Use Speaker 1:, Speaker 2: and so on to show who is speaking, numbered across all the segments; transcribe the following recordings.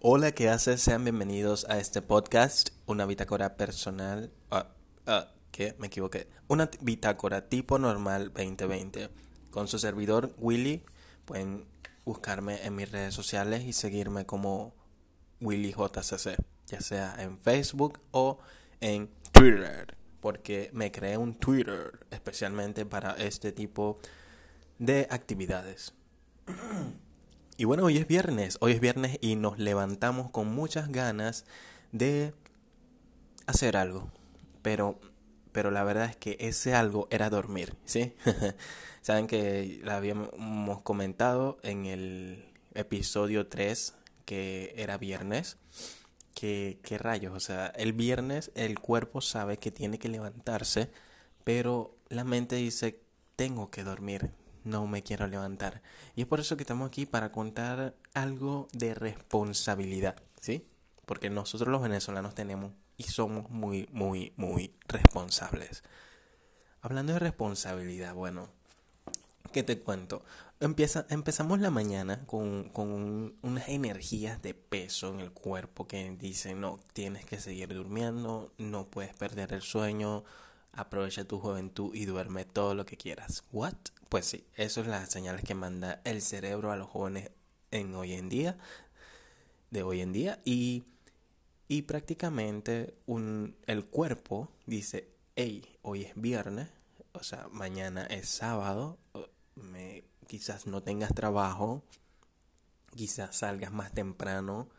Speaker 1: Hola, ¿qué haces? Sean bienvenidos a este podcast, una bitácora personal. Ah, ¿Qué? Me equivoqué. Una bitácora tipo normal 2020. Con su servidor Willy, pueden buscarme en mis redes sociales y seguirme como WillyJCC, ya sea en Facebook o en Twitter, porque me creé un Twitter especialmente para este tipo de actividades. Y bueno, hoy es viernes, hoy es viernes y nos levantamos con muchas ganas de hacer algo. Pero, pero la verdad es que ese algo era dormir, ¿sí? Saben que la habíamos comentado en el episodio 3 que era viernes. Que, qué rayos, o sea, el viernes el cuerpo sabe que tiene que levantarse, pero la mente dice, tengo que dormir, no me quiero levantar. Y es por eso que estamos aquí para contar algo de responsabilidad, ¿sí? Porque nosotros los venezolanos tenemos y somos muy, muy, muy responsables. Hablando de responsabilidad, bueno, ¿qué te cuento? Empieza, empezamos la mañana con, con unas energías de peso en el cuerpo que dicen, no, tienes que seguir durmiendo, no puedes perder el sueño, aprovecha tu juventud y duerme todo lo que quieras. ¿What? Pues sí, eso es las señales que manda el cerebro a los jóvenes en hoy en día, de hoy en día, y, y prácticamente un, el cuerpo dice, hey, hoy es viernes, o sea, mañana es sábado, me, quizás no tengas trabajo, quizás salgas más temprano,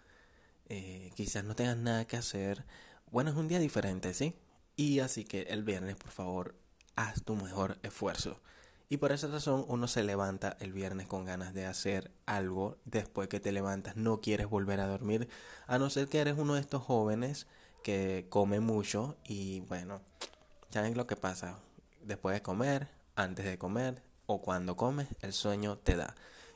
Speaker 1: eh, quizás no tengas nada que hacer. Bueno, es un día diferente, ¿sí? Y así que el viernes, por favor, haz tu mejor esfuerzo. Y por esa razón uno se levanta el viernes con ganas de hacer algo. Después que te levantas no quieres volver a dormir. A no ser que eres uno de estos jóvenes que come mucho y bueno, ¿saben lo que pasa? Después de comer, antes de comer o cuando comes, el sueño te da.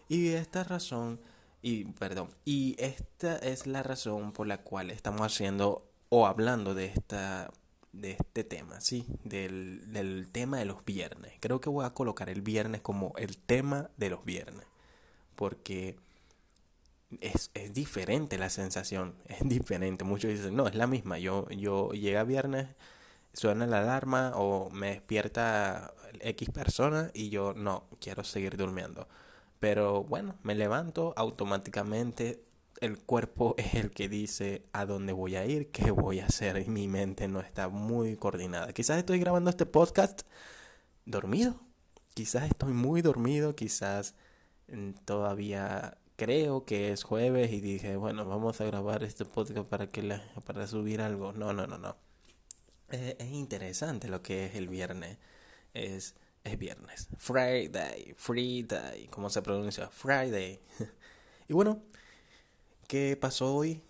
Speaker 1: Y esta razón, y perdón, y esta es la razón por la cual estamos haciendo o hablando de esta de este tema, sí, del, del, tema de los viernes. Creo que voy a colocar el viernes como el tema de los viernes, porque es, es diferente la sensación, es diferente. Muchos dicen, no, es la misma. Yo, yo llega viernes, suena la alarma o me despierta X persona y yo no, quiero seguir durmiendo. Pero bueno, me levanto automáticamente, el cuerpo es el que dice a dónde voy a ir, qué voy a hacer y mi mente no está muy coordinada. Quizás estoy grabando este podcast dormido, quizás estoy muy dormido, quizás mm, todavía creo que es jueves y dije, bueno, vamos a grabar este podcast para que para subir algo. No, no, no, no. Es, es interesante lo que es el viernes. Es es viernes. Friday, Friday, ¿cómo se pronuncia? Friday. y bueno, ¿Qué pasó hoy?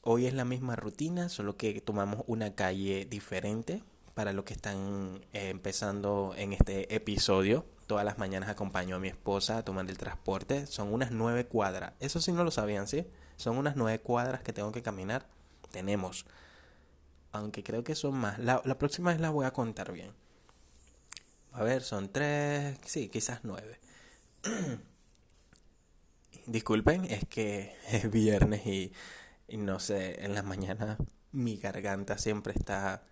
Speaker 1: Hoy es la misma rutina, solo que tomamos una calle diferente para los que están eh, empezando en este episodio. Todas las mañanas acompaño a mi esposa a tomar el transporte. Son unas nueve cuadras. Eso sí no lo sabían, ¿sí? Son unas nueve cuadras que tengo que caminar. Tenemos. Aunque creo que son más. La, próxima vez la voy a contar bien. A ver, son tres. Sí, quizás nueve. Disculpen, es que es viernes y, no sé, en las mañanas mi garganta siempre está...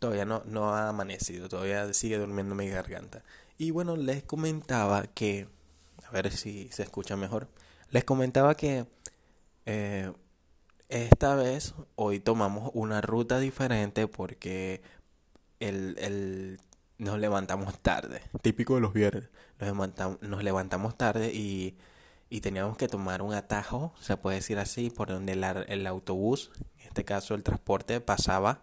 Speaker 1: Todavía no, no ha amanecido, todavía sigue durmiendo mi garganta. Y bueno, les comentaba que... A ver si se escucha mejor. Les comentaba que eh, esta vez, hoy tomamos una ruta diferente porque el, el, nos levantamos tarde. Típico de los viernes. Nos levantamos, nos levantamos tarde y y teníamos que tomar un atajo, se puede decir así, por donde el, autobús, en este caso el transporte, pasaba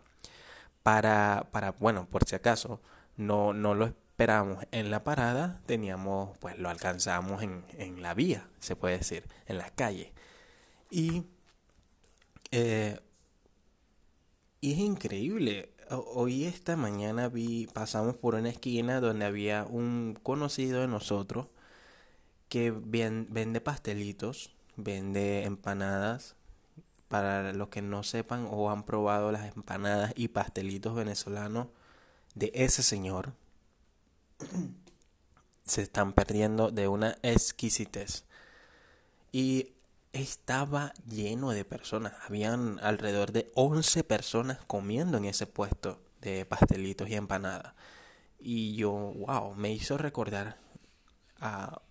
Speaker 1: para, para bueno, por si acaso no, no lo esperábamos en la parada, teníamos, pues lo alcanzábamos en, en la vía, se puede decir, en las calles. Y, eh, y es increíble, hoy esta mañana vi, pasamos por una esquina donde había un conocido de nosotros, que vende pastelitos, vende empanadas. Para los que no sepan o han probado las empanadas y pastelitos venezolanos de ese señor, se están perdiendo de una exquisitez. Y estaba lleno de personas. Habían alrededor de 11 personas comiendo en ese puesto de pastelitos y empanadas. Y yo, wow, me hizo recordar a,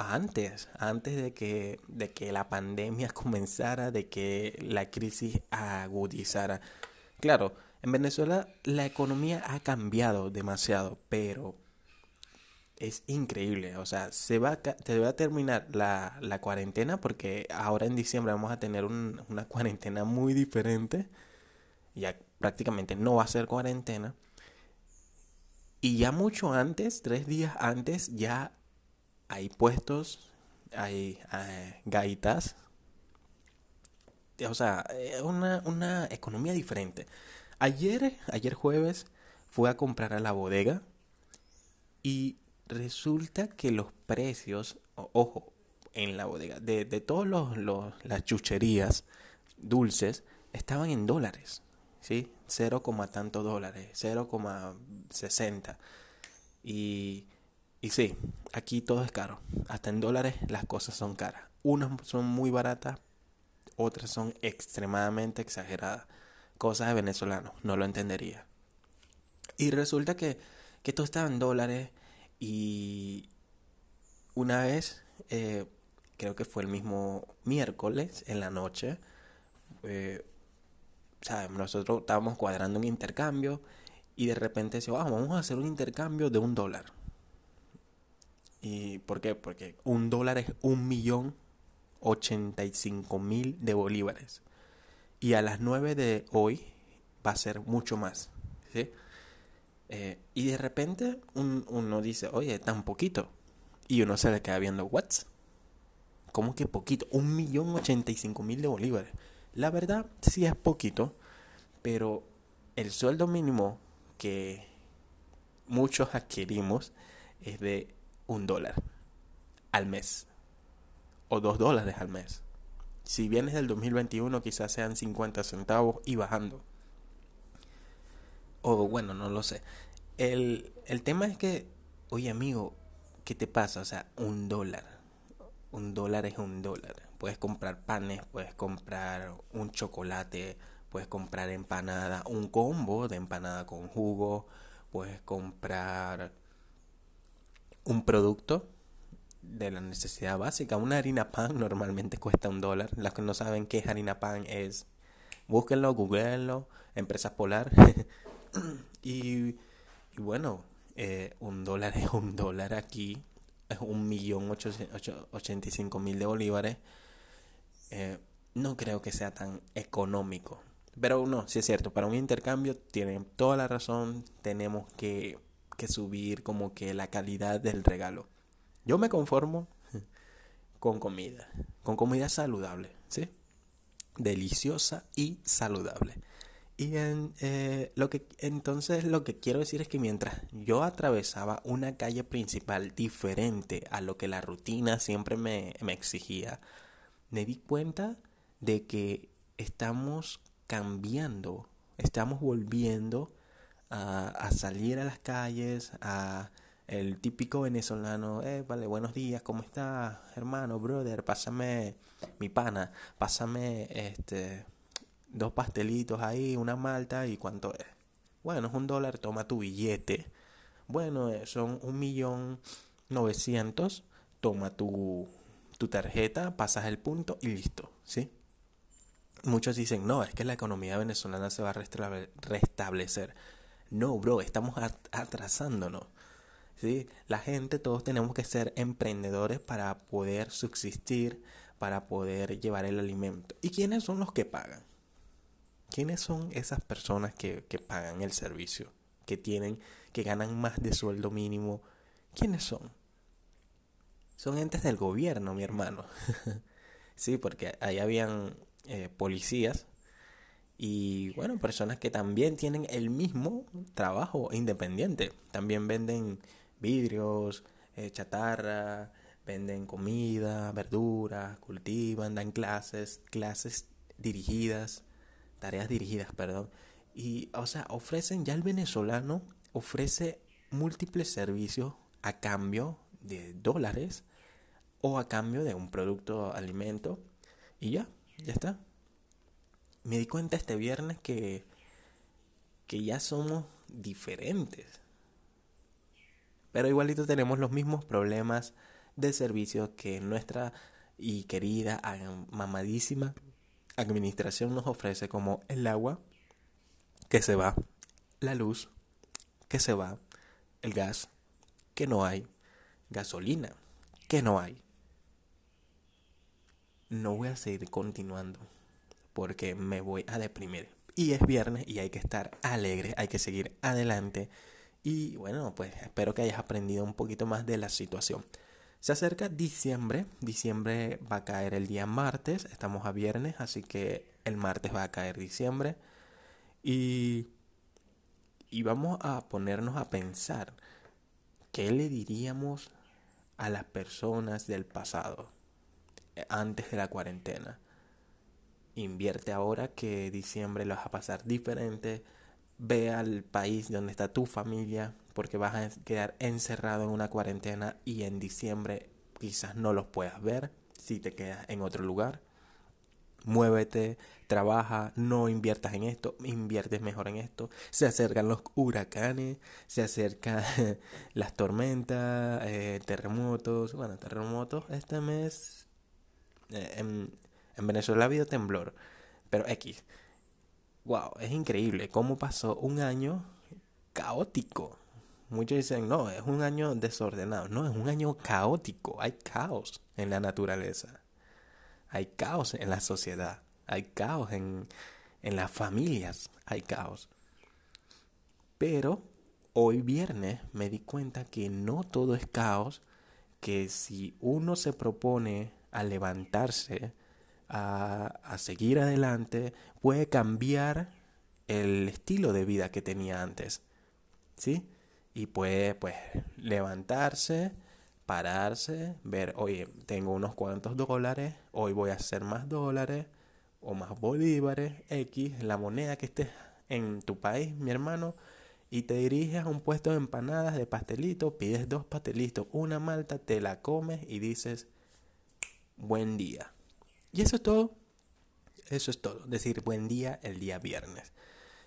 Speaker 1: antes, antes de que, de que la pandemia comenzara, de que la crisis agudizara. Claro, en Venezuela la economía ha cambiado demasiado, pero es increíble. O sea, se va a, te va a terminar la, la, cuarentena porque ahora en diciembre vamos a tener una cuarentena muy diferente. Ya prácticamente no va a ser cuarentena. Y ya mucho antes, tres días antes, ya hay puestos, hay, eh, gaitas. O sea, una, una economía diferente. Ayer, ayer jueves, fui a comprar a la bodega y resulta que los precios, ojo, en la bodega, de, de todas los, las chucherías dulces, estaban en dólares, ¿sí? 0, tantos dólares, 0,60. Y, y sí, aquí todo es caro. Hasta en dólares las cosas son caras. Unas son muy baratas, otras son extremadamente exageradas. Cosas de venezolanos, no lo entendería. Y resulta que, que todo estaba en dólares y una vez, eh, creo que fue el mismo miércoles en la noche, eh, nosotros estábamos cuadrando un intercambio y de repente decía, vamos a hacer un intercambio de un dólar. ¿Y por qué? Porque un dólar es un millón ochenta y cinco mil de bolívares. Y a las nueve de hoy va a ser mucho más. ¿sí? Eh, y de repente uno dice, oye, tan poquito. Y uno se le queda viendo, ¿what? ¿Cómo que poquito? Un millón ochenta y cinco mil de bolívares. La verdad, sí es poquito, pero el sueldo mínimo que muchos adquirimos es de un dólar al mes. O dos dólares al mes. Si vienes del 2021 quizás sean 50 centavos y bajando. O bueno, no lo sé. El, el tema es que, oye amigo, ¿qué te pasa? O sea, un dólar. Un dólar es un dólar. Puedes comprar panes, puedes comprar un chocolate, puedes comprar empanada, un combo de empanada con jugo, puedes comprar un producto de la necesidad básica. Una harina pan normalmente cuesta un dólar. Las que no saben qué es harina pan es, búsquenlo, googleenlo, empresas polar. y y bueno, eh, un dólar es un dólar aquí, es un millón ochenta y cinco mil de bolívares. Eh, no creo que sea tan económico. Pero no, sí es cierto, para un intercambio tienen toda la razón, tenemos que, que subir como que la calidad del regalo. Yo me conformo con comida, con comida saludable, ¿sí? Deliciosa y saludable. Y en, eh, lo que entonces lo que quiero decir es que mientras yo atravesaba una calle principal diferente a lo que la rutina siempre me, me exigía, me di cuenta de que estamos cambiando, estamos volviendo a, salir a las calles, a el típico venezolano, eh, vale, buenos días, ¿cómo está, hermano, brother? Pásame mi pana, pásame este dos pastelitos ahí, una malta y cuánto es. Bueno, es un dólar, toma tu billete. Bueno, eh, son un millón novecientos, toma tu, tu tarjeta, pasas el punto y listo, ¿sí? Muchos dicen, no, es que la economía venezolana se va a restablecer. No, bro, estamos atrasándonos. ¿sí? La gente, todos tenemos que ser emprendedores para poder subsistir, para poder llevar el alimento. ¿Y quiénes son los que pagan? ¿Quiénes son esas personas que, que pagan el servicio? Que tienen, que ganan más de sueldo mínimo. ¿Quiénes son? Son entes del gobierno, mi hermano. sí, porque ahí habían eh, policías y bueno, personas que también tienen el mismo trabajo independiente. También venden vidrios, eh, chatarra, venden comida, verduras, cultivan, dan clases, clases dirigidas tareas dirigidas, perdón. Y, o sea, ofrecen, ya el venezolano ofrece múltiples servicios a cambio de dólares o a cambio de un producto alimento. Y ya, ya está. Me di cuenta este viernes que, que ya somos diferentes. Pero igualito tenemos los mismos problemas de servicio que nuestra y querida, mamadísima administración nos ofrece como el agua que se va, la luz que se va, el gas que no hay, gasolina que no hay. No voy a seguir continuando porque me voy a deprimir. Y es viernes y hay que estar alegre, hay que seguir adelante. Y bueno, pues espero que hayas aprendido un poquito más de la situación. Se acerca diciembre, diciembre va a caer el día martes, estamos a viernes, así que el martes va a caer diciembre. Y, y vamos a ponernos a pensar, ¿qué le diríamos a las personas del pasado, eh, antes de la cuarentena? Invierte ahora que diciembre lo vas a pasar diferente. Ve al país donde está tu familia, porque vas a quedar encerrado en una cuarentena y en diciembre quizás no los puedas ver si te quedas en otro lugar. Muévete, trabaja, no inviertas en esto, inviertes mejor en esto. Se acercan los huracanes, se acercan las tormentas, eh, terremotos. Bueno, terremotos este mes eh, en, en Venezuela ha habido temblor, pero X. Wow, es increíble cómo pasó un año caótico. Muchos dicen, no, es un año desordenado. No, es un año caótico. Hay caos en la naturaleza. Hay caos en la sociedad. Hay caos en, en las familias. Hay caos. Pero hoy viernes me di cuenta que no todo es caos. Que si uno se propone a levantarse, a, seguir adelante, puede cambiar el estilo de vida que tenía antes. ¿Sí? y puede pues levantarse, pararse, ver, oye, tengo unos cuantos dólares, hoy voy a hacer más dólares o más bolívares, X, la moneda que esté en tu país, mi hermano, y te diriges a un puesto de empanadas, de pastelitos, pides dos pastelitos, una malta, te la comes y dices, buen día. Y eso es todo. Eso es todo. Decir buen día el día viernes.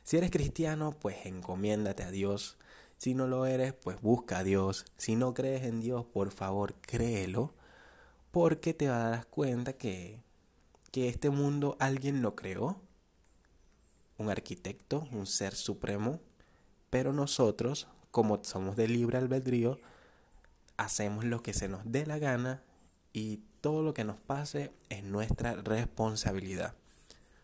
Speaker 1: Si eres cristiano, pues encomiéndate a Dios si no lo eres, pues busca a Dios. Si no crees en Dios, por favor, créelo, porque te darás cuenta que, que este mundo alguien lo creó, un arquitecto, un ser supremo, pero nosotros, como somos de libre albedrío, hacemos lo que se nos dé la gana y todo lo que nos pase es nuestra responsabilidad.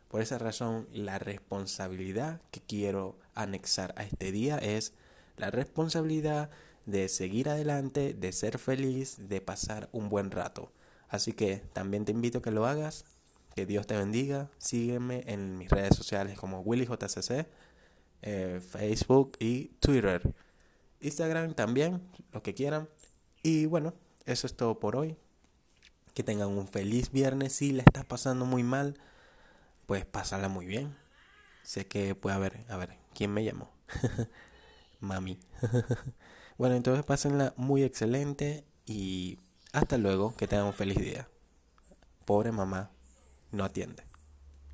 Speaker 1: Por esa razón, la responsabilidad que quiero anexar a este día es la responsabilidad de seguir adelante, de ser feliz, de pasar un buen rato. Así que también te invito a que lo hagas. Que Dios te bendiga. Sígueme en mis redes sociales como WillyJCC, eh, Facebook y Twitter. Instagram también, lo que quieran. Y bueno, eso es todo por hoy. Que tengan un feliz viernes. Si le estás pasando muy mal, pues pásala muy bien. Sé que puede haber, a ver, ¿quién me llamó? mami. bueno, entonces pásenla muy excelente y hasta luego, que tengan un feliz día. Pobre mamá, no atiende.